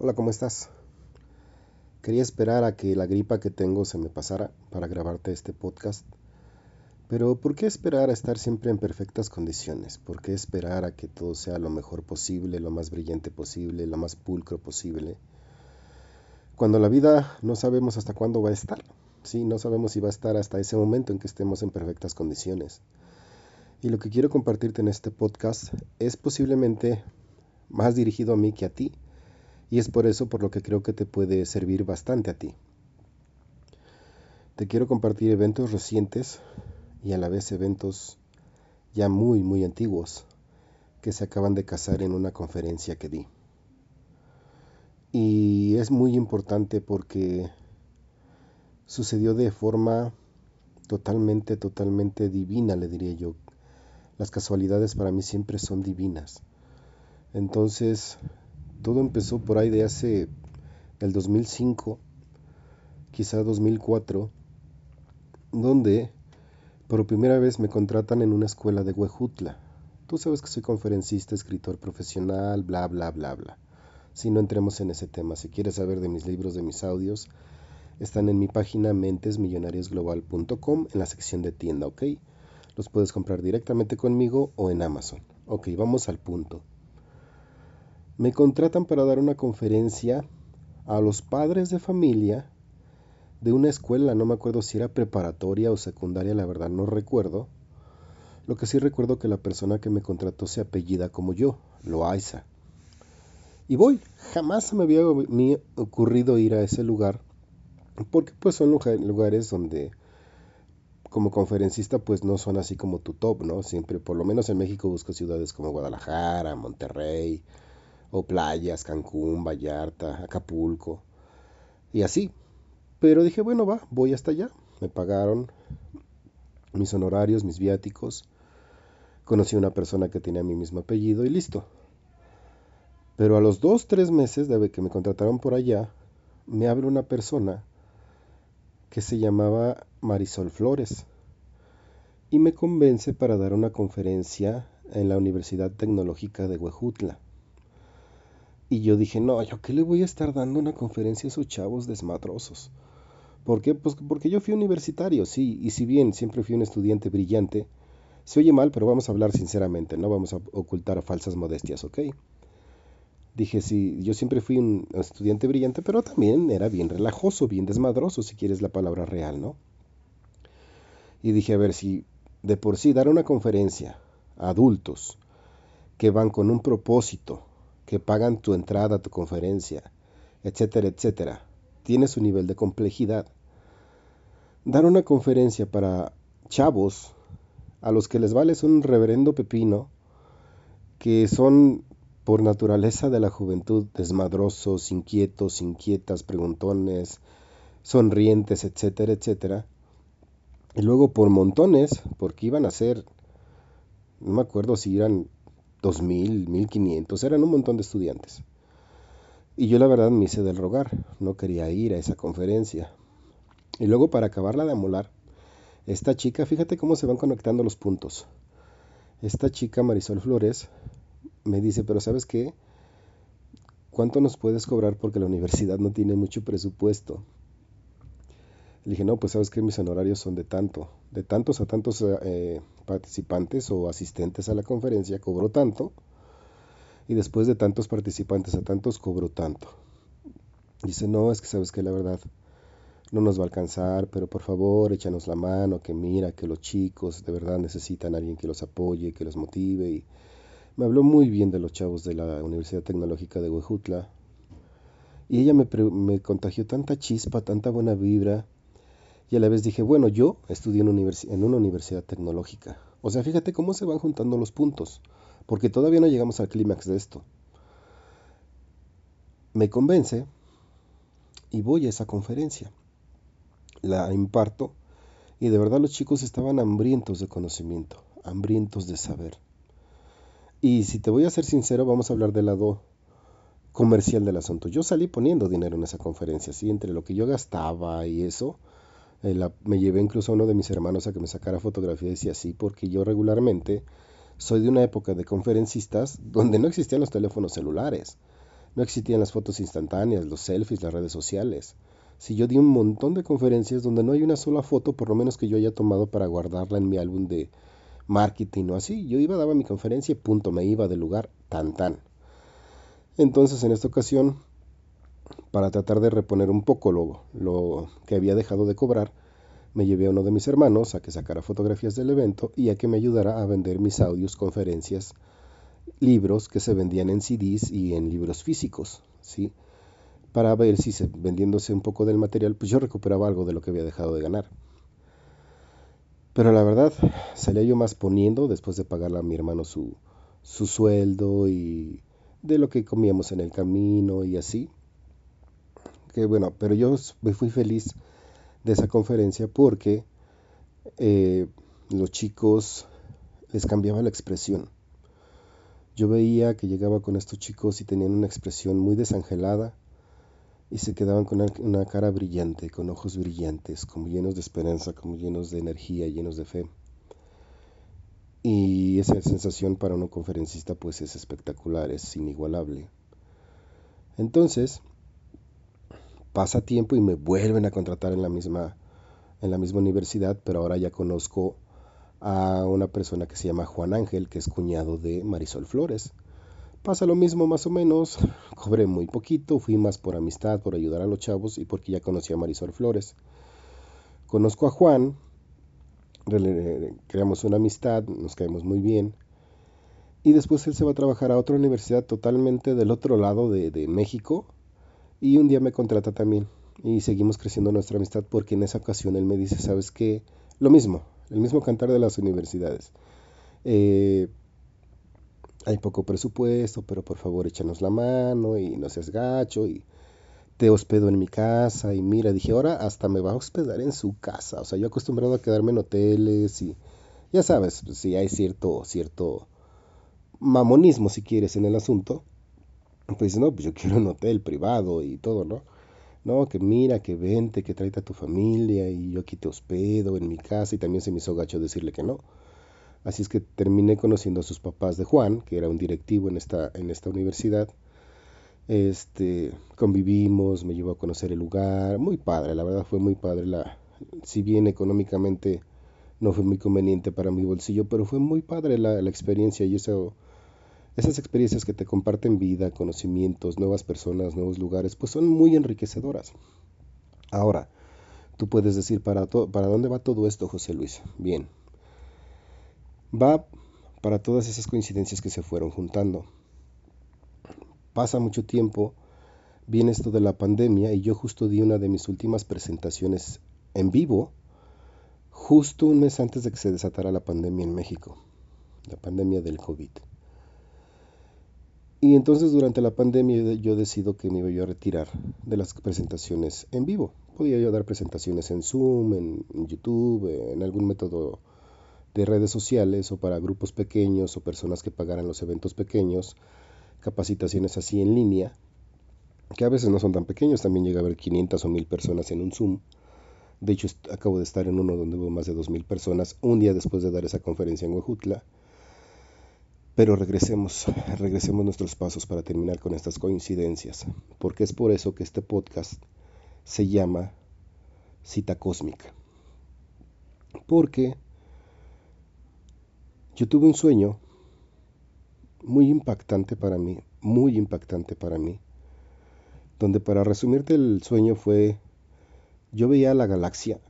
Hola, ¿cómo estás? Quería esperar a que la gripa que tengo se me pasara para grabarte este podcast. Pero ¿por qué esperar a estar siempre en perfectas condiciones? ¿Por qué esperar a que todo sea lo mejor posible, lo más brillante posible, lo más pulcro posible? Cuando la vida no sabemos hasta cuándo va a estar. Sí, no sabemos si va a estar hasta ese momento en que estemos en perfectas condiciones. Y lo que quiero compartirte en este podcast es posiblemente más dirigido a mí que a ti y es por eso por lo que creo que te puede servir bastante a ti. Te quiero compartir eventos recientes y a la vez eventos ya muy, muy antiguos que se acaban de casar en una conferencia que di. Y es muy importante porque sucedió de forma totalmente, totalmente divina, le diría yo. Las casualidades para mí siempre son divinas. Entonces, todo empezó por ahí de hace el 2005, quizá 2004, donde por primera vez me contratan en una escuela de Huejutla. Tú sabes que soy conferencista, escritor profesional, bla, bla, bla, bla. Si no entremos en ese tema, si quieres saber de mis libros, de mis audios, están en mi página mentesmillonariosglobal.com en la sección de tienda, ¿ok? Los puedes comprar directamente conmigo o en Amazon. Ok, vamos al punto me contratan para dar una conferencia a los padres de familia de una escuela, no me acuerdo si era preparatoria o secundaria, la verdad no recuerdo. Lo que sí recuerdo que la persona que me contrató se apellida como yo, Loaiza. Y voy, jamás me había ocurrido ir a ese lugar, porque pues son lugares donde como conferencista pues no son así como tu top, ¿no? Siempre, por lo menos en México busco ciudades como Guadalajara, Monterrey, o playas, Cancún, Vallarta, Acapulco y así. Pero dije, bueno, va, voy hasta allá. Me pagaron mis honorarios, mis viáticos. Conocí a una persona que tenía mi mismo apellido y listo. Pero a los dos, tres meses de que me contrataron por allá, me abre una persona que se llamaba Marisol Flores y me convence para dar una conferencia en la Universidad Tecnológica de Huejutla. Y yo dije, no, ¿yo qué le voy a estar dando una conferencia a esos chavos desmadrosos? ¿Por qué? Pues porque yo fui universitario, sí, y si bien siempre fui un estudiante brillante, se oye mal, pero vamos a hablar sinceramente, no vamos a ocultar falsas modestias, ¿ok? Dije, sí, yo siempre fui un estudiante brillante, pero también era bien relajoso, bien desmadroso, si quieres la palabra real, ¿no? Y dije, a ver, si de por sí dar una conferencia a adultos que van con un propósito, que pagan tu entrada a tu conferencia, etcétera, etcétera. Tiene su nivel de complejidad. Dar una conferencia para chavos a los que les vale un reverendo pepino, que son por naturaleza de la juventud desmadrosos, inquietos, inquietas, preguntones, sonrientes, etcétera, etcétera. Y luego por montones, porque iban a ser, no me acuerdo si eran 2000, 1500, eran un montón de estudiantes. Y yo la verdad me hice del rogar, no quería ir a esa conferencia. Y luego para acabarla de amolar, esta chica, fíjate cómo se van conectando los puntos. Esta chica Marisol Flores me dice, pero ¿sabes qué? ¿Cuánto nos puedes cobrar porque la universidad no tiene mucho presupuesto? Le dije, no, pues sabes que mis honorarios son de tanto, de tantos a tantos eh, participantes o asistentes a la conferencia, cobro tanto, y después de tantos participantes a tantos, cobro tanto. Dice, no, es que sabes que la verdad no nos va a alcanzar, pero por favor échanos la mano, que mira, que los chicos de verdad necesitan a alguien que los apoye, que los motive. Y me habló muy bien de los chavos de la Universidad Tecnológica de Huejutla. Y ella me contagió tanta chispa, tanta buena vibra y a la vez dije, bueno, yo estudié en, una universidad tecnológica. O sea, fíjate cómo se van juntando los puntos, porque todavía no llegamos al clímax de esto. Me convence y voy a esa conferencia. La imparto y de verdad los chicos estaban hambrientos de conocimiento, hambrientos de saber. Y si te voy a ser sincero, vamos a hablar del lado comercial del asunto. Yo salí poniendo dinero en esa conferencia, ¿sí? Entre lo que yo gastaba y eso, eh, me llevé incluso a uno de mis hermanos a que me sacara fotografías y así, porque yo regularmente soy de una época de conferencistas donde no existían los teléfonos celulares. No existían las fotos instantáneas, los selfies, las redes sociales. Si yo di un montón de conferencias donde no hay una sola foto, por lo menos que yo haya tomado para guardarla en mi álbum de marketing o así. Yo iba, daba mi conferencia y punto, me iba del lugar tan tan. Entonces en esta ocasión, para tratar de reponer un poco lo, lo que había dejado de cobrar, me llevé a uno de mis hermanos a que sacara fotografías del evento y a que me ayudara a vender mis audios, conferencias, libros que se vendían en CDs y en libros físicos, ¿sí? Para ver si se, vendiéndose un poco del material, pues yo recuperaba algo de lo que había dejado de ganar. Pero la verdad, salía yo más poniendo después de pagarle a mi hermano su, su sueldo y de lo que comíamos en el camino y así. Bueno, pero yo me fui feliz de esa conferencia porque eh, los chicos les cambiaba la expresión. Yo veía que llegaba con estos chicos y tenían una expresión muy desangelada y se quedaban con una, cara brillante, con ojos brillantes, como llenos de esperanza, como llenos de energía, llenos de fe. Y esa sensación para un conferencista pues es espectacular, es inigualable. Entonces, pasa tiempo y me vuelven a contratar en la misma, en la misma universidad, pero ahora ya conozco a una persona que se llama Juan Ángel, que es cuñado de Marisol Flores. Pasa lo mismo más o menos, cobré muy poquito, fui más por amistad, por ayudar a los chavos y porque ya conocía a Marisol Flores. Conozco a Juan, creamos una amistad, nos caemos muy bien. Y después él se va a trabajar a otra universidad totalmente del otro lado de, de México. Y un día me contrata también. Y seguimos creciendo nuestra amistad porque en esa ocasión él me dice, ¿sabes qué? Lo mismo, el mismo cantar de las universidades. Eh, hay poco presupuesto, pero por favor échanos la mano y no seas gacho y te hospedo en mi casa y mira, dije, ahora hasta me va a hospedar en su casa. O sea, yo acostumbrado a quedarme en hoteles y ya sabes, si pues, hay cierto, cierto mamonismo si quieres en el asunto, pues no, pues yo quiero un hotel privado y todo, ¿no? No, que mira, que vente, que tráete a tu familia y yo aquí te hospedo en mi casa y también se me hizo gacho decirle que no. Así es que terminé conociendo a sus papás de Juan, que era un directivo en esta, en esta universidad. Este, convivimos, me llevó a conocer el lugar, muy padre, la verdad fue muy padre. La, si bien económicamente no fue muy conveniente para mi bolsillo, pero fue muy padre la, la experiencia y eso esas experiencias que te comparten vida, conocimientos, nuevas personas, nuevos lugares, pues son muy enriquecedoras. Ahora, tú puedes decir, ¿para, ¿para dónde va todo esto, José Luis? Bien, va para todas esas coincidencias que se fueron juntando. Pasa mucho tiempo, viene esto de la pandemia y yo justo di una de mis últimas presentaciones en vivo, justo un mes antes de que se desatara la pandemia en México, la pandemia del COVID. Y entonces durante la pandemia yo decido que me iba a retirar de las presentaciones en vivo. Podía yo dar presentaciones en Zoom, en, YouTube, en algún método de redes sociales o para grupos pequeños o personas que pagaran los eventos pequeños, capacitaciones así en línea, que a veces no son tan pequeños, también llega a haber 500 o 1000 personas en un Zoom. De hecho, acabo de estar en uno donde hubo más de 2000 personas un día después de dar esa conferencia en Huejutla pero regresemos, regresemos nuestros pasos para terminar con estas coincidencias, porque es por eso que este podcast se llama Cita Cósmica. Porque yo tuve un sueño muy impactante para mí, muy impactante para mí, donde para resumirte el sueño fue, yo veía la galaxia,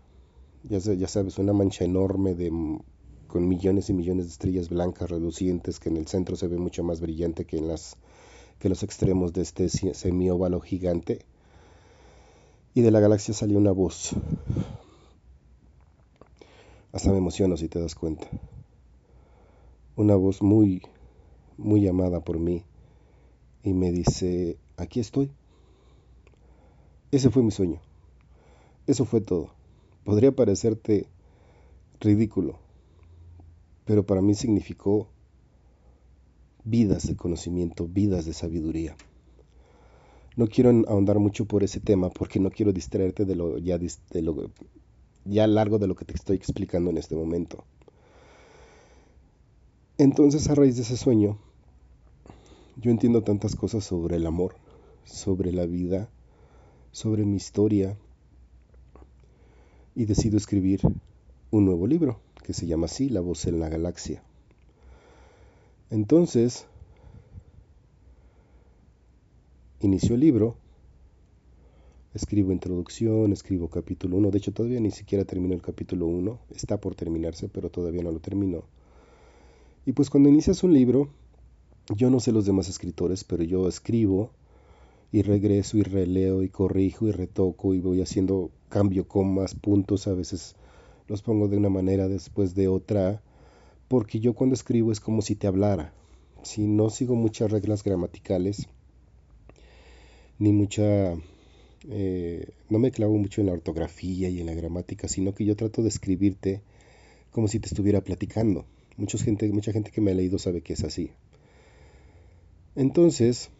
ya, ya sabes, una mancha enorme de con millones y millones de estrellas blancas relucientes que en el centro se ve mucho más brillante que en las que los extremos de este semióvalo gigante. Y de la galaxia salió una voz. Hasta me emociono si te das cuenta. Una voz muy, muy amada por mí. Y me dice, aquí estoy. Ese fue mi sueño. Eso fue todo. Podría parecerte ridículo, pero para mí significó vidas de conocimiento, vidas de sabiduría. No quiero ahondar mucho por ese tema porque no quiero distraerte de lo de lo ya largo de lo que te estoy explicando en este momento. Entonces, a raíz de ese sueño, yo entiendo tantas cosas sobre el amor, sobre la vida, sobre mi historia y decido escribir un nuevo libro que se llama así, La voz en la galaxia. Entonces, inicio el libro, escribo introducción, escribo capítulo 1, de hecho todavía ni siquiera termino el capítulo 1, está por terminarse, pero todavía no lo termino. Y pues cuando inicias un libro, yo no sé los demás escritores, pero yo escribo y regreso y releo y corrijo y retoco y voy haciendo cambio comas, puntos, a veces los pongo de una manera después de otra, porque yo cuando escribo es como si te hablara. Si no sigo muchas reglas gramaticales, ni mucha... Eh, no me clavo mucho en la ortografía y en la gramática, sino que yo trato de escribirte como si te estuviera platicando. Mucha gente, mucha gente que me ha leído sabe que es así. Entonces,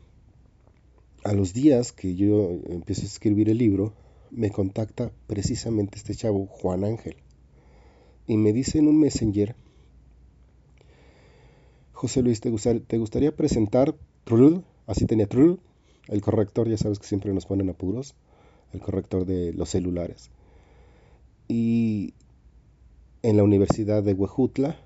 a los días que yo empiezo a escribir el libro, me contacta precisamente este chavo, Juan Ángel, y me dice en un messenger, José Luis, ¿te, gustaría presentar, así tenía Trull, el corrector, ya sabes que siempre nos ponen apuros, el corrector de los celulares. Y en la Universidad de Huejutla,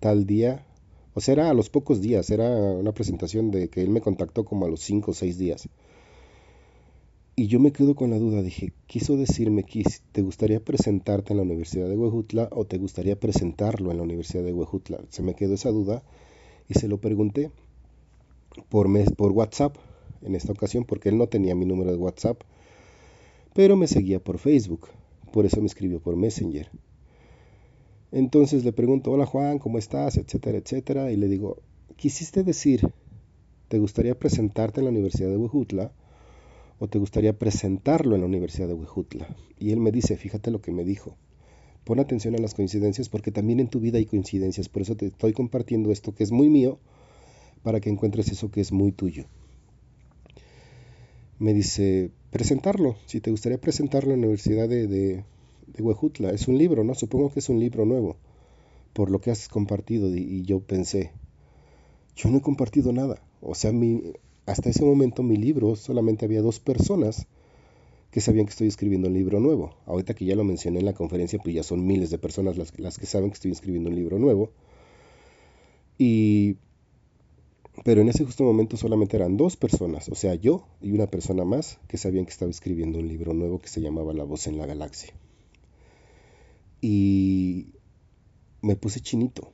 tal día, o sea, era a los pocos días, era una presentación de que él me contactó como a los 5 o 6 días. Y yo me quedo con la duda, dije, quiso decirme que te gustaría presentarte en la Universidad de Huejutla o te gustaría presentarlo en la Universidad de Huejutla. Se me quedó esa duda y se lo pregunté por, mes, por WhatsApp en esta ocasión porque él no tenía mi número de WhatsApp, pero me seguía por Facebook, por eso me escribió por Messenger. Entonces le pregunto, hola Juan, ¿cómo estás? etcétera, etcétera, y le digo, ¿quisiste decir, te gustaría presentarte en la Universidad de Huejutla o te gustaría presentarlo en la Universidad de Huejutla? Y él me dice, fíjate lo que me dijo, pon atención a las coincidencias porque también en tu vida hay coincidencias, por eso te estoy compartiendo esto que es muy mío, para que encuentres eso que es muy tuyo. Me dice, presentarlo, si te gustaría presentarlo en la Universidad de, de Huejutla. Es un libro, ¿no? Supongo que es un libro nuevo, por lo que has compartido. Y, yo pensé, yo no he compartido nada. O sea, mi, hasta ese momento mi libro solamente había dos personas que sabían que estoy escribiendo un libro nuevo. Ahorita que ya lo mencioné en la conferencia, pues ya son miles de personas las, las que saben que estoy escribiendo un libro nuevo. Y pero en ese justo momento solamente eran dos personas, o sea, yo y una persona más que sabían que estaba escribiendo un libro nuevo que se llamaba La voz en la galaxia y me puse chinito.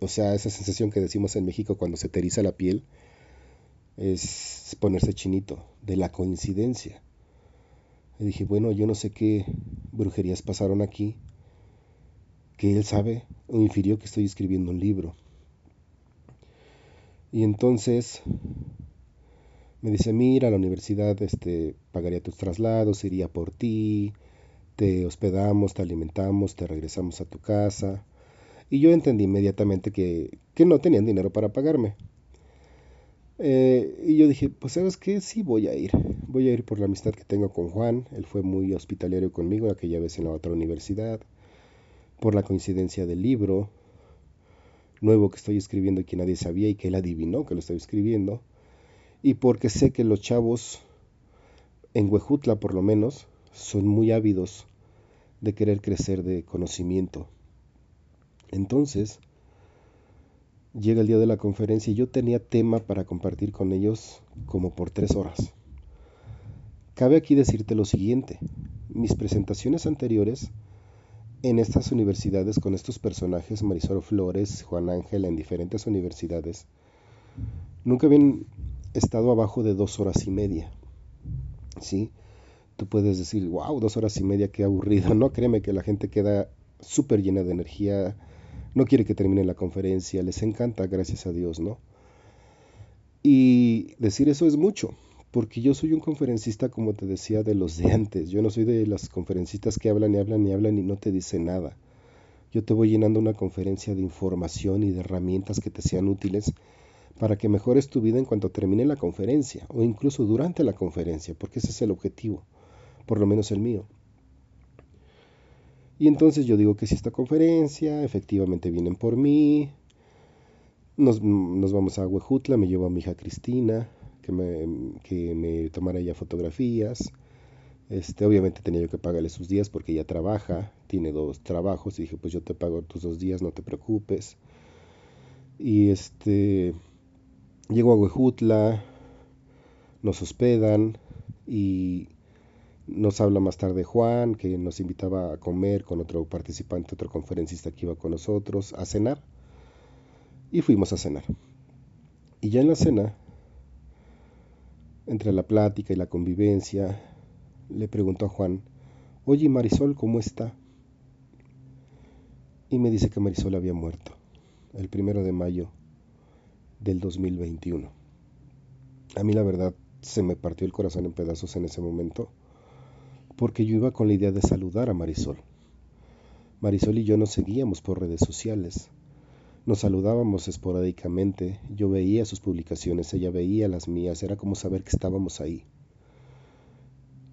O sea, esa sensación que decimos en México cuando se te la piel es ponerse chinito, de la coincidencia. Y dije, bueno, yo no sé qué brujerías pasaron aquí, que él sabe o infirió que estoy escribiendo un libro. Y entonces me dice, mira, la universidad este, pagaría tus traslados, iría por ti, te hospedamos, te alimentamos, te regresamos a tu casa. Y yo entendí inmediatamente que, no tenían dinero para pagarme. Eh, y yo dije, pues sabes qué, sí voy a ir. Voy a ir por la amistad que tengo con Juan. Él fue muy hospitalario conmigo aquella vez en la otra universidad. Por la coincidencia del libro nuevo que estoy escribiendo y que nadie sabía y que él adivinó que lo estoy escribiendo. Y porque sé que los chavos, en Huejutla por lo menos, son muy ávidos de querer crecer de conocimiento. Entonces, llega el día de la conferencia y yo tenía tema para compartir con ellos como por tres horas. Cabe aquí decirte lo siguiente, mis presentaciones anteriores en estas universidades con estos personajes, Marisol Flores, Juan Ángel, en diferentes universidades, nunca habían estado abajo de dos horas y media. ¿Sí? tú puedes decir, wow, dos horas y media, qué aburrido. No, créeme que la gente queda súper llena de energía, no quiere que termine la conferencia, les encanta, gracias a Dios, ¿no? Y decir eso es mucho, porque yo soy un conferencista, como te decía, de los de antes. Yo no soy de las conferencistas que hablan y hablan y hablan y no te dicen nada. Yo te voy llenando una conferencia de información y de herramientas que te sean útiles para que mejores tu vida en cuanto termine la conferencia o incluso durante la conferencia, porque ese es el objetivo por lo menos el mío. Y entonces yo digo que si esta conferencia, efectivamente vienen por mí, nos, vamos a Huejutla, me llevo a mi hija Cristina, que me, que me tomara ella fotografías. Este, obviamente tenía yo que pagarle sus días porque ella trabaja, tiene dos trabajos y dije, pues yo te pago tus dos días, no te preocupes. Y este, llego a Huejutla, nos hospedan y nos habla más tarde Juan, que nos invitaba a comer con otro participante, otro conferencista que iba con nosotros, a cenar. Y fuimos a cenar. Y ya en la cena, entre la plática y la convivencia, le preguntó a Juan, oye Marisol, ¿cómo está? Y me dice que Marisol había muerto el primero de mayo del 2021. A mí la verdad se me partió el corazón en pedazos en ese momento porque yo iba con la idea de saludar a Marisol. Marisol y yo nos seguíamos por redes sociales. Nos saludábamos esporádicamente, yo veía sus publicaciones, ella veía las mías, era como saber que estábamos ahí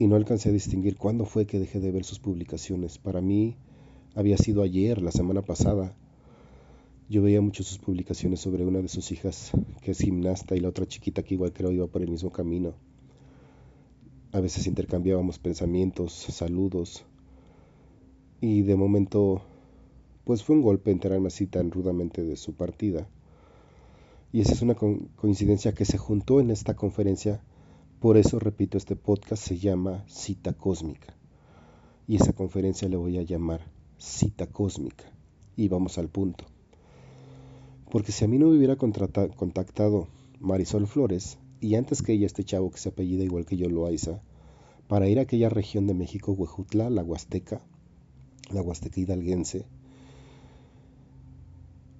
y no alcancé a distinguir cuándo fue que dejé de ver sus publicaciones. Para mí había sido ayer, la semana pasada. Yo veía mucho sus publicaciones sobre una de sus hijas que es gimnasta y la otra chiquita que igual creo iba por el mismo camino. A veces intercambiábamos pensamientos, saludos y de momento pues fue un golpe enterarme así tan rudamente de su partida. Y esa es una coincidencia que se juntó en esta conferencia por eso, repito, este podcast se llama Cita Cósmica. Y esa conferencia le voy a llamar Cita Cósmica. Y vamos al punto. Porque si a mí no me hubiera contactado Marisol Flores, y antes que ella este chavo que se apellida igual que yo Loaiza, para ir a aquella región de México, Huejutla, la Huasteca, la Huasteca hidalguense,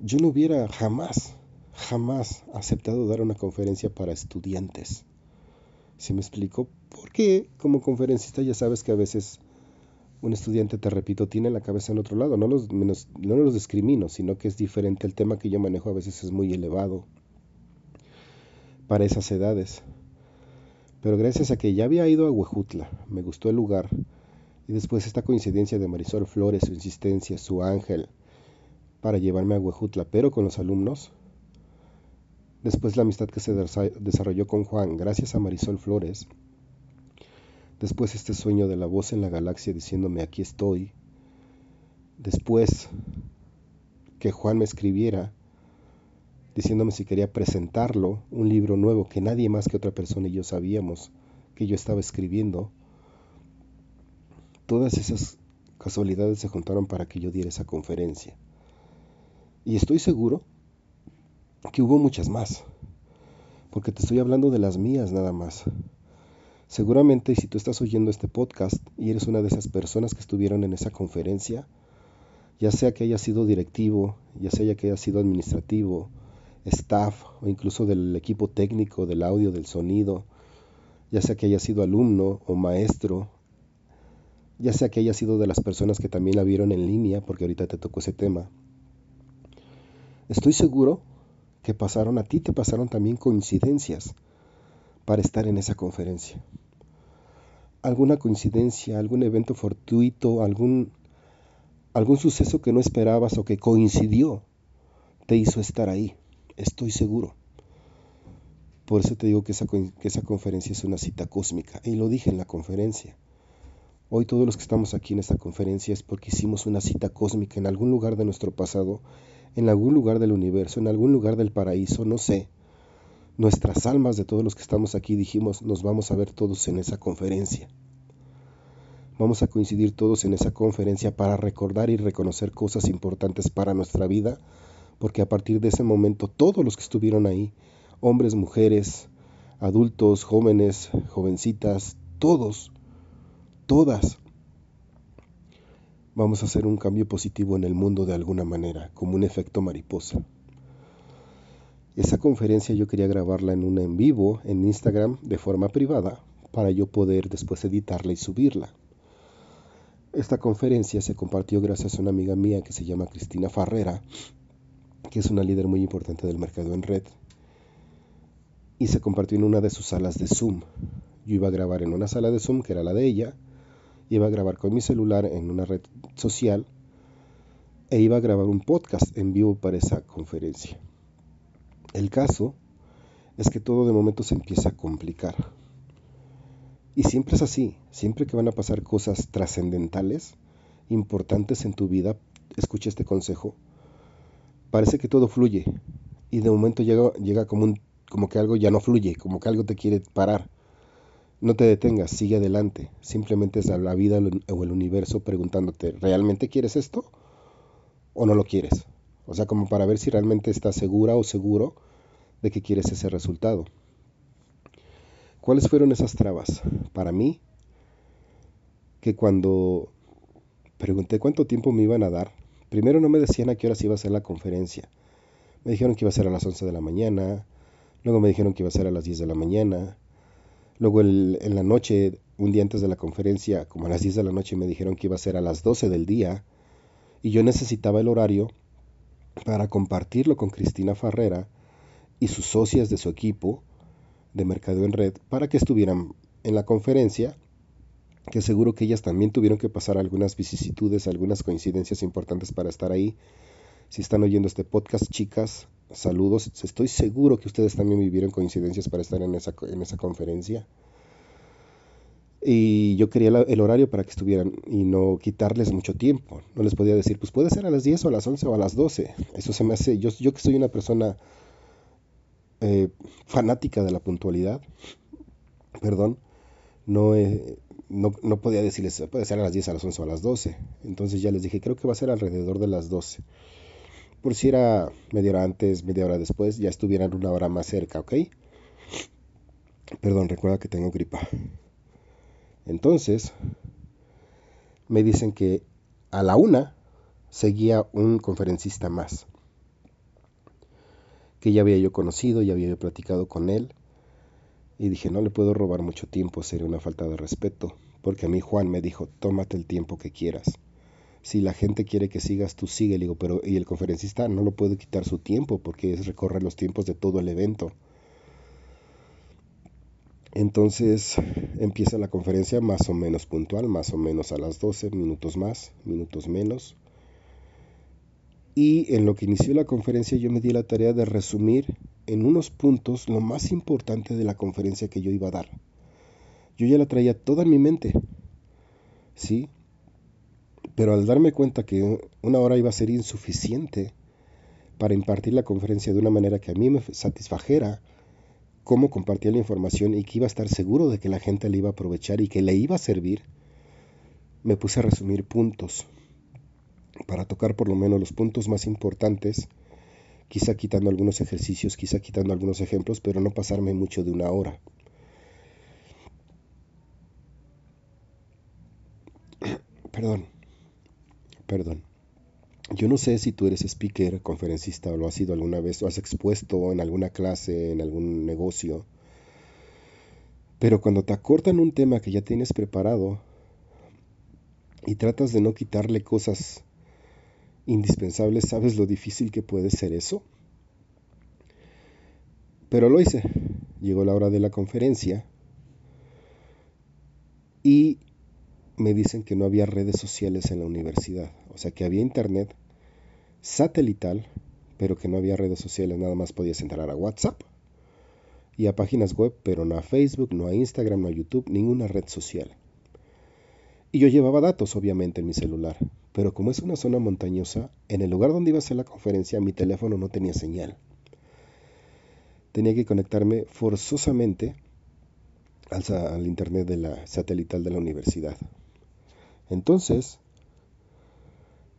yo no hubiera jamás, jamás aceptado dar una conferencia para estudiantes ¿Sí me explico? Porque como conferencista ya sabes que a veces un estudiante, te repito, tiene la cabeza en otro lado. No los, menos, no los discrimino, sino que es diferente. El tema que yo manejo a veces es muy elevado para esas edades. Pero gracias a que ya había ido a Huejutla, me gustó el lugar, y después esta coincidencia de Marisol Flores, su insistencia, su ángel, para llevarme a Huejutla, pero con los alumnos, Después la amistad que se desarrolló con Juan, gracias a Marisol Flores. Después este sueño de la voz en la galaxia diciéndome aquí estoy. Después que Juan me escribiera diciéndome si quería presentarlo, un libro nuevo que nadie más que otra persona y yo sabíamos que yo estaba escribiendo. Todas esas casualidades se juntaron para que yo diera esa conferencia. Y estoy seguro que hubo muchas más, porque te estoy hablando de las mías nada más. Seguramente si tú estás oyendo este podcast y eres una de esas personas que estuvieron en esa conferencia, ya sea que haya sido directivo, ya sea que haya sido administrativo, staff o incluso del equipo técnico, del audio, del sonido, ya sea que haya sido alumno o maestro, ya sea que haya sido de las personas que también la vieron en línea, porque ahorita te tocó ese tema. Estoy seguro que pasaron, a ti te pasaron también coincidencias para estar en esa conferencia. Alguna coincidencia, algún evento fortuito, algún, algún suceso que no esperabas o que coincidió, te hizo estar ahí. Estoy seguro. Por eso te digo que esa, conferencia es una cita cósmica. Y lo dije en la conferencia. Hoy todos los que estamos aquí en esta conferencia es porque hicimos una cita cósmica en algún lugar de nuestro pasado en algún lugar del universo, en algún lugar del paraíso, no sé. Nuestras almas de todos los que estamos aquí dijimos, nos vamos a ver todos en esa conferencia. Vamos a coincidir todos en esa conferencia para recordar y reconocer cosas importantes para nuestra vida, porque a partir de ese momento todos los que estuvieron ahí, hombres, mujeres, adultos, jóvenes, jovencitas, todos, todas, vamos a hacer un cambio positivo en el mundo de alguna manera, como un efecto mariposa. Esa conferencia yo quería grabarla en un en vivo en Instagram de forma privada para yo poder después editarla y subirla. Esta conferencia se compartió gracias a una amiga mía que se llama Cristina Farrera, que es una líder muy importante del mercado en red, y se compartió en una de sus salas de Zoom. Yo iba a grabar en una sala de Zoom que era la de ella, iba a grabar con mi celular en una red social e iba a grabar un podcast en vivo para esa conferencia. El caso es que todo de momento se empieza a complicar. Y siempre es así, siempre que van a pasar cosas trascendentales, importantes en tu vida, escucha este consejo, parece que todo fluye y de momento llega, llega como, un, como que algo ya no fluye, como que algo te quiere parar. No te detengas, sigue adelante. Simplemente es la vida o el universo preguntándote, ¿realmente quieres esto o no lo quieres? O sea, como para ver si realmente estás segura o seguro de que quieres ese resultado. ¿Cuáles fueron esas trabas? Para mí, que cuando pregunté cuánto tiempo me iban a dar, primero no me decían a qué horas iba a ser la conferencia. Me dijeron que iba a ser a las 11 de la mañana, luego me dijeron que iba a ser a las 10 de la mañana, luego en la noche, un día antes de la conferencia, como a las 10 de la noche, me dijeron que iba a ser a las 12 del día, y yo necesitaba el horario para compartirlo con Cristina Farrera y sus socias de su equipo de Mercado en Red para que estuvieran en la conferencia, que seguro que ellas también tuvieron que pasar algunas vicisitudes, algunas coincidencias importantes para estar ahí. Si están oyendo este podcast, chicas, saludos. Estoy seguro que ustedes también vivieron coincidencias para estar en esa, en esa conferencia. Y yo quería el horario para que estuvieran y no quitarles mucho tiempo. No les podía decir, pues puede ser a las 10 o a las 11 o a las 12. Eso se me hace, yo, yo que soy una persona eh, fanática de la puntualidad, perdón, no, no, no, podía decirles, puede ser a las 10, a las 11 o a las 12. Entonces ya les dije, creo que va a ser alrededor de las 12. Por si era media hora antes, media hora después, ya estuvieran una hora más cerca, ¿ok? Perdón, recuerda que tengo gripa. Entonces, me dicen que a la una seguía un conferencista más, que ya había yo conocido, ya había yo platicado con él, y dije, no le puedo robar mucho tiempo, sería una falta de respeto, porque a mí Juan me dijo, tómate el tiempo que quieras. Si la gente quiere que sigas, tú sigue, le digo, pero y el conferencista no lo puede quitar su tiempo, porque es recorrer los tiempos de todo el evento. Entonces empieza la conferencia más o menos puntual, más o menos a las 12, minutos más, minutos menos. Y en lo que inició la conferencia yo me di la tarea de resumir en unos puntos lo más importante de la conferencia que yo iba a dar. Yo ya la traía toda en mi mente, ¿sí? Pero al darme cuenta que una hora iba a ser insuficiente para impartir la conferencia de una manera que a mí me satisfajera, cómo compartía la información y que iba a estar seguro de que la gente le iba a aprovechar y que le iba a servir, me puse a resumir puntos para tocar por lo menos los puntos más importantes, quizá quitando algunos ejercicios, quizá quitando algunos ejemplos, pero no pasarme mucho de una hora. Perdón, perdón. Yo no sé si tú eres speaker, conferencista o lo has sido alguna vez o has expuesto en alguna clase, en algún negocio. Pero cuando te acortan un tema que ya tienes preparado y tratas de no quitarle cosas indispensables, ¿sabes lo difícil que puede ser eso? Pero lo hice. Llegó la hora de la conferencia y me dicen que no había redes sociales en la universidad. O sea que había internet, satelital, pero que no había redes sociales, nada más podías entrar a WhatsApp y a páginas web, pero no a Facebook, no a Instagram, no a YouTube, ninguna red social. Y yo llevaba datos, obviamente, en mi celular, pero como es una zona montañosa, en el lugar donde iba a ser la conferencia, mi teléfono no tenía señal. Tenía que conectarme forzosamente al, al internet de la satelital de la universidad. Entonces,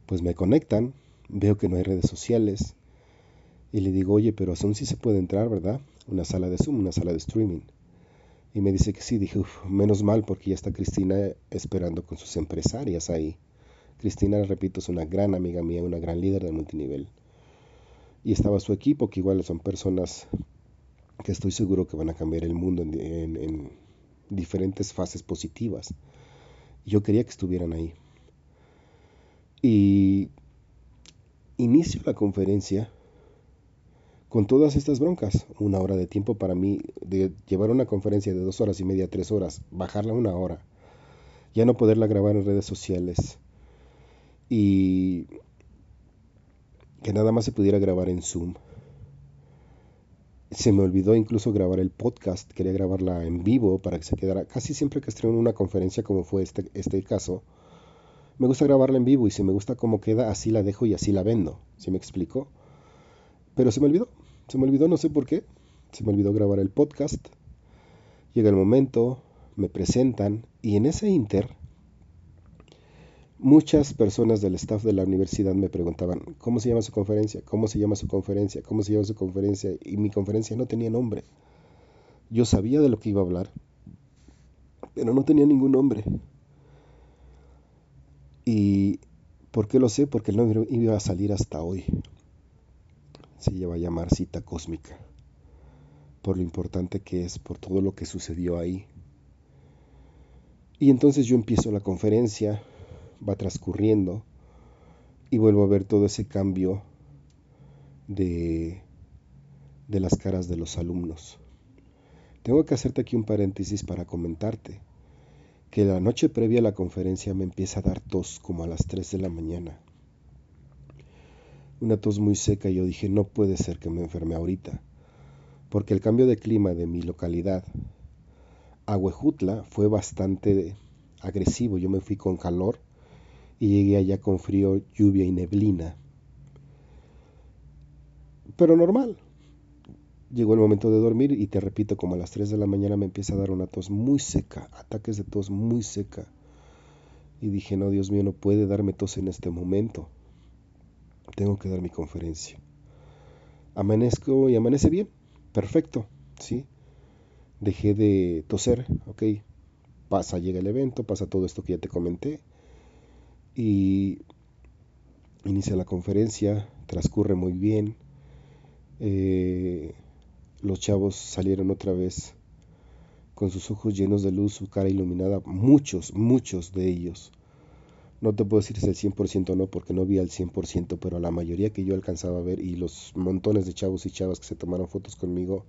pues me conectan veo que no hay redes sociales y le digo, oye, pero aún sí se puede entrar, ¿verdad? Una sala de Zoom, una sala de streaming. Y me dice que sí, dije, menos mal porque ya está Cristina esperando con sus empresarias ahí. Cristina, repito, es una gran amiga mía, una gran líder de multinivel. Y estaba su equipo, que igual son personas que estoy seguro que van a cambiar el mundo en, en diferentes fases positivas. Yo quería que estuvieran ahí. Y inicio la conferencia con todas estas broncas. Una hora de tiempo para mí, de llevar una conferencia de dos horas y media, tres horas, bajarla una hora, ya no poderla grabar en redes sociales y que nada más se pudiera grabar en Zoom. se me olvidó incluso grabar el podcast, quería grabarla en vivo para que se quedara. Casi siempre que estreno una conferencia como fue este, este caso, me gusta grabarla en vivo y si me gusta cómo queda, así la dejo y así la vendo. ¿Sí me explico? Pero se me olvidó, se me olvidó, no sé por qué. Se me olvidó grabar el podcast. Llega el momento, me presentan y en ese inter muchas personas del staff de la universidad me preguntaban, ¿cómo se llama su conferencia? ¿Cómo se llama su conferencia? ¿Cómo se llama su conferencia? Y mi conferencia no tenía nombre. Yo sabía de lo que iba a hablar, pero no tenía ningún nombre. ¿Y por qué lo sé? Porque el nombre iba a salir hasta hoy. Se lleva a llamar cita cósmica, por lo importante que es, por todo lo que sucedió ahí. Y entonces yo empiezo la conferencia, va transcurriendo y vuelvo a ver todo ese cambio de, de las caras de los alumnos. Tengo que hacerte aquí un paréntesis para comentarte que la noche previa a la conferencia me empieza a dar tos como a las 3 de la mañana. Una tos muy seca y yo dije, no puede ser que me enferme ahorita, porque el cambio de clima de mi localidad a Huejutla fue bastante agresivo. Yo me fui con calor y llegué allá con frío, lluvia y neblina. Pero normal. Llegó el momento de dormir y te repito, como a las 3 de la mañana me empieza a dar una tos muy seca, ataques de tos muy seca. Y dije, no, Dios mío, no puede darme tos en este momento. Tengo que dar mi conferencia. Amanezco y amanece bien. Perfecto, ¿sí? Dejé de toser, ok. Pasa, llega el evento, pasa todo esto que ya te comenté y inicia la conferencia, transcurre muy bien. Eh, los chavos salieron otra vez con sus ojos llenos de luz, su cara iluminada, muchos, muchos de ellos. No te puedo decir si es el 100% no, porque no vi al 100%, pero a la mayoría que yo alcanzaba a ver y los montones de chavos y chavas que se tomaron fotos conmigo,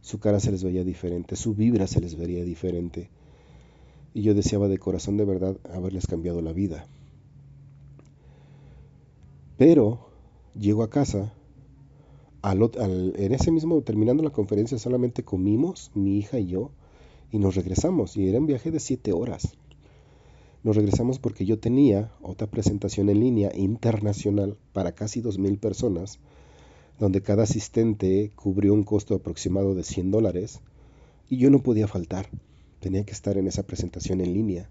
su cara se les veía diferente, su vibra se les veía diferente y yo deseaba de corazón de verdad haberles cambiado la vida. Pero llego a casa, en ese mismo, terminando la conferencia, solamente comimos, mi hija y yo, y nos regresamos, y era un viaje de siete horas. Nos regresamos porque yo tenía otra presentación en línea internacional para casi dos mil personas, donde cada asistente cubrió un costo aproximado de 100 dólares, y yo no podía faltar tenía que estar en esa presentación en línea.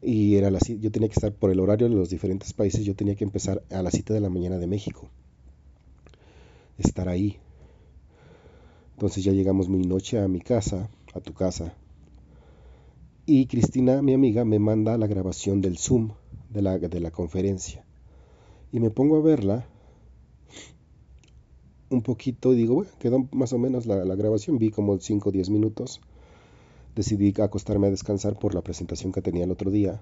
Y era la, yo tenía que estar por el horario de los diferentes países, yo tenía que empezar a las 7 de la mañana de México. Estar ahí. Entonces ya llegamos muy noche a mi casa, a tu casa. Y Cristina, mi amiga, me manda la grabación del Zoom de la, de la conferencia. Y me pongo a verla un poquito y digo, bueno, quedó más o menos la, la grabación, vi como 5 o 10 minutos decidí acostarme a descansar por la presentación que tenía el otro día.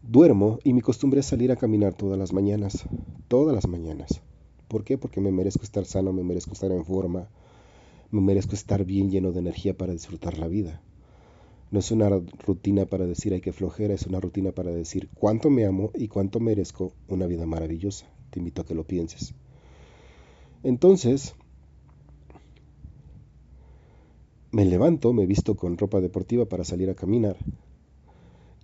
Duermo y mi costumbre es salir a caminar todas las mañanas, todas las mañanas. ¿Por qué? Porque me merezco estar sano, me merezco estar en forma, me merezco estar bien lleno de energía para disfrutar la vida. No es una rutina para decir hay que flojera, es una rutina para decir cuánto me amo y cuánto merezco una vida maravillosa. Te invito a que lo pienses. Entonces, me levanto, me visto con ropa deportiva para salir a caminar.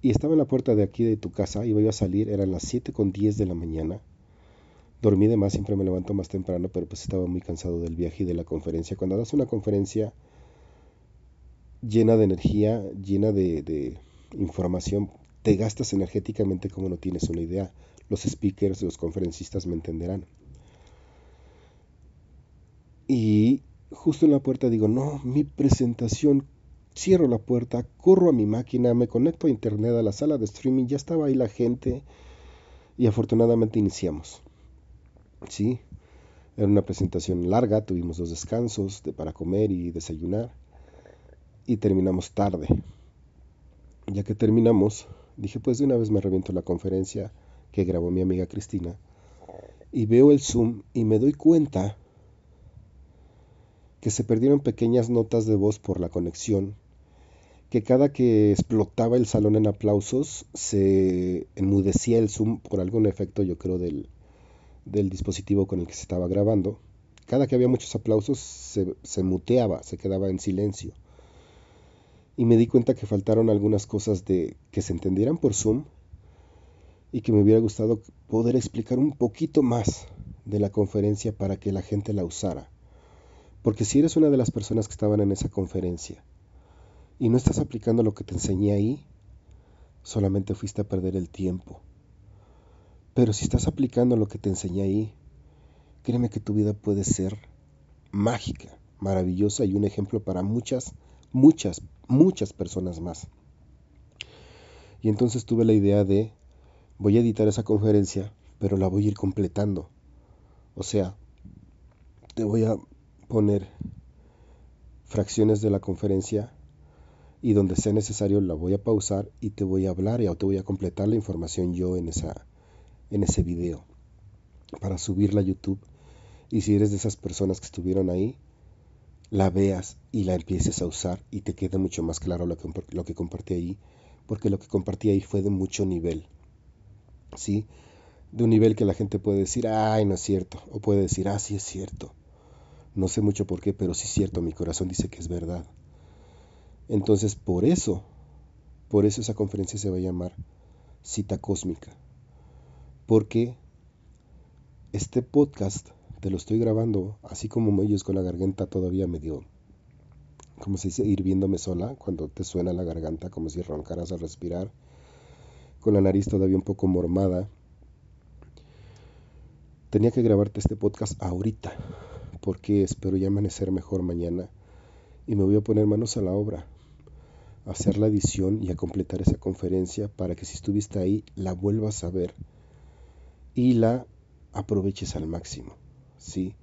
Y estaba en la puerta de aquí de tu casa, iba a salir, eran las 7 con 10 de la mañana. Dormí de más, siempre me levanto más temprano, pero pues estaba muy cansado del viaje y de la conferencia. Cuando das una conferencia llena de energía, llena de, información, te gastas energéticamente como no tienes una idea. Los speakers, los conferencistas me entenderán. Y justo en la puerta digo, no, mi presentación, cierro la puerta, corro a mi máquina, me conecto a internet, a la sala de streaming, ya estaba ahí la gente y afortunadamente iniciamos. Sí, era una presentación larga, tuvimos dos descansos de, para comer y desayunar y terminamos tarde. Ya que terminamos, dije pues de una vez me reviento la conferencia que grabó mi amiga Cristina y veo el Zoom y me doy cuenta que se perdieron pequeñas notas de voz por la conexión, que cada que explotaba el salón en aplausos se enmudecía el zoom por algún efecto, yo creo, del, del dispositivo con el que se estaba grabando, cada que había muchos aplausos se, se muteaba, se quedaba en silencio. Y me di cuenta que faltaron algunas cosas de que se entendieran por Zoom y que me hubiera gustado poder explicar un poquito más de la conferencia para que la gente la usara. Porque si eres una de las personas que estaban en esa conferencia y no estás aplicando lo que te enseñé ahí, solamente fuiste a perder el tiempo. Pero si estás aplicando lo que te enseñé ahí, créeme que tu vida puede ser mágica, maravillosa y un ejemplo para muchas, muchas, muchas personas más. Y entonces tuve la idea de, voy a editar esa conferencia, pero la voy a ir completando. O sea, te voy a poner fracciones de la conferencia y donde sea necesario la voy a pausar y te voy a hablar y te voy a completar la información yo en, esa, en ese video para subirla a YouTube. Y si eres de esas personas que estuvieron ahí, la veas y la empieces a usar y te quede mucho más claro lo que, lo que compartí ahí, porque lo que compartí ahí fue de mucho nivel. ¿Sí? De un nivel que la gente puede decir, ay, no es cierto, o puede decir, ah, sí es cierto. No sé mucho por qué, pero sí es cierto, mi corazón dice que es verdad. Entonces, por eso, por eso esa conferencia se va a llamar Cita Cósmica. Porque este podcast te lo estoy grabando, así como ellos con la garganta todavía medio, como se dice, hirviéndome sola, cuando te suena la garganta como si roncaras al respirar, con la nariz todavía un poco mormada. Tenía que grabarte este podcast ahorita, porque espero ya amanecer mejor mañana y me voy a poner manos a la obra, a hacer la edición y a completar esa conferencia para que si estuviste ahí la vuelvas a ver y la aproveches al máximo, ¿sí?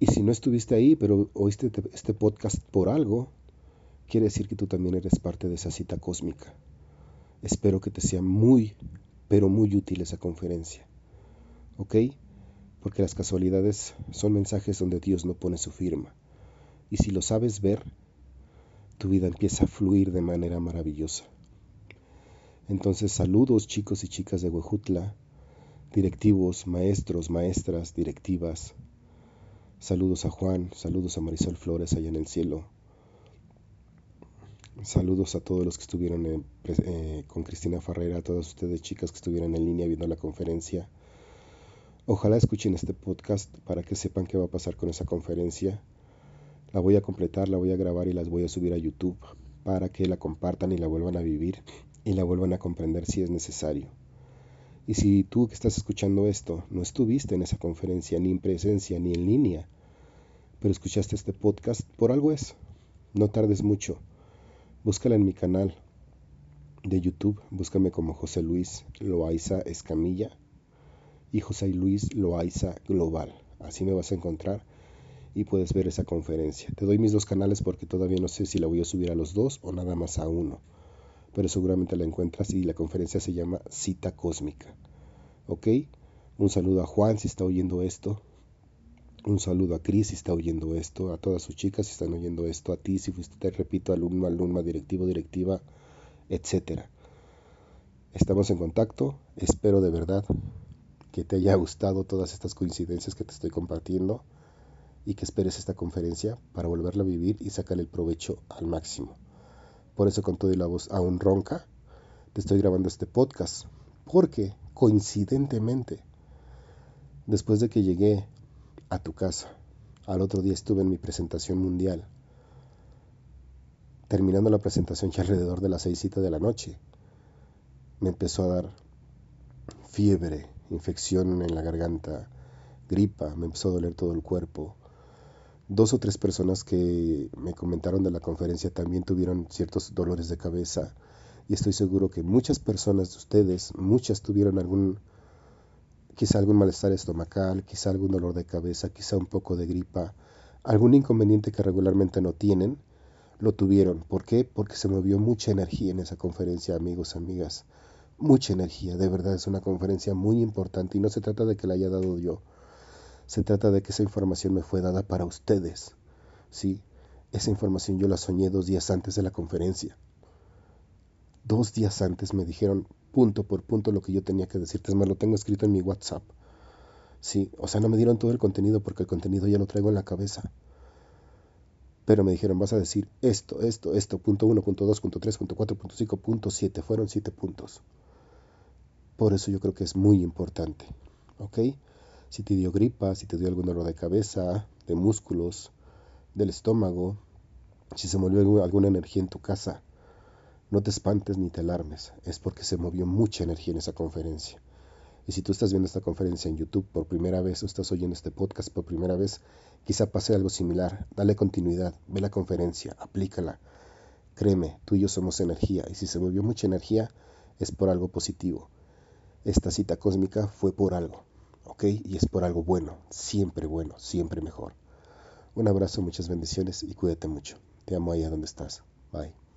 Y si no estuviste ahí, pero oíste este podcast por algo, quiere decir que tú también eres parte de esa cita cósmica. Espero que te sea muy, pero muy útil esa conferencia. ¿Ok? porque las casualidades son mensajes donde Dios no pone su firma. Y si lo sabes ver, tu vida empieza a fluir de manera maravillosa. Entonces saludos chicos y chicas de Huejutla, directivos, maestros, maestras, directivas. Saludos a Juan, saludos a Marisol Flores allá en el cielo. Saludos a todos los que estuvieron eh, con Cristina Ferreira, a todas ustedes chicas que estuvieron en línea viendo la conferencia. Ojalá escuchen este podcast para que sepan qué va a pasar con esa conferencia. La voy a completar, la voy a grabar y las voy a subir a YouTube para que la compartan y la vuelvan a vivir y la vuelvan a comprender si es necesario. Y si tú que estás escuchando esto no estuviste en esa conferencia ni en presencia ni en línea, pero escuchaste este podcast, por algo es. No tardes mucho. Búscala en mi canal de YouTube, búscame como José Luis Loaiza Escamilla y José Luis Loaiza Global. Así me vas a encontrar y puedes ver esa conferencia. Te doy mis dos canales porque todavía no sé si la voy a subir a los dos o nada más a uno. Pero seguramente la encuentras y la conferencia se llama Cita Cósmica. ¿Ok? Un saludo a Juan si está oyendo esto. Un saludo a Cris si está oyendo esto. A todas sus chicas si están oyendo esto. A ti si fuiste, te repito, alumno, alumna, directivo, directiva, etcétera. Estamos en contacto. Espero de verdad que te haya gustado todas estas coincidencias que te estoy compartiendo y que esperes esta conferencia para volverla a vivir y sacar el provecho al máximo. Por eso con todo y la voz aún ronca, te estoy grabando este podcast, porque coincidentemente, después de que llegué a tu casa, al otro día estuve en mi presentación mundial, terminando la presentación ya alrededor de las seis de la noche, me empezó a dar fiebre, infección en la garganta, gripa, me empezó a doler todo el cuerpo. Dos o tres personas que me comentaron de la conferencia también tuvieron ciertos dolores de cabeza y estoy seguro que muchas personas de ustedes, muchas tuvieron algún, quizá algún malestar estomacal, quizá algún dolor de cabeza, quizá un poco de gripa, algún inconveniente que regularmente no tienen, lo tuvieron. ¿Por qué? Porque se movió mucha energía en esa conferencia, amigos, amigas mucha energía, de verdad es una conferencia muy importante y no se trata de que la haya dado yo, se trata de que esa información me fue dada para ustedes, ¿sí? Esa información yo la soñé dos días antes de la conferencia. Dos días antes me dijeron punto por punto lo que yo tenía que decirte, es más, lo tengo escrito en mi WhatsApp. Sí, o sea, no me dieron todo el contenido porque el contenido ya lo traigo en la cabeza. Pero me dijeron, vas a decir esto, esto, esto, punto 1, punto 2, punto 3, punto 4, punto 5, punto 7. Fueron 7 puntos. Por eso yo creo que es muy importante. ¿Ok? Si te dio gripa, si te dio algún dolor de cabeza, de músculos, del estómago, si se movió alguna energía en tu casa, no te espantes ni te alarmes. Es porque se movió mucha energía en esa conferencia. Y si tú estás viendo esta conferencia en YouTube por primera vez o estás oyendo este podcast por primera vez, quizá pase algo similar. Dale continuidad, ve la conferencia, aplícala. Créeme, tú y yo somos energía y si se movió mucha energía es por algo positivo. Esta cita cósmica fue por algo, ¿ok? Y es por algo bueno, siempre bueno, siempre mejor. Un abrazo, muchas bendiciones y cuídate mucho. Te amo allá donde estás. Bye.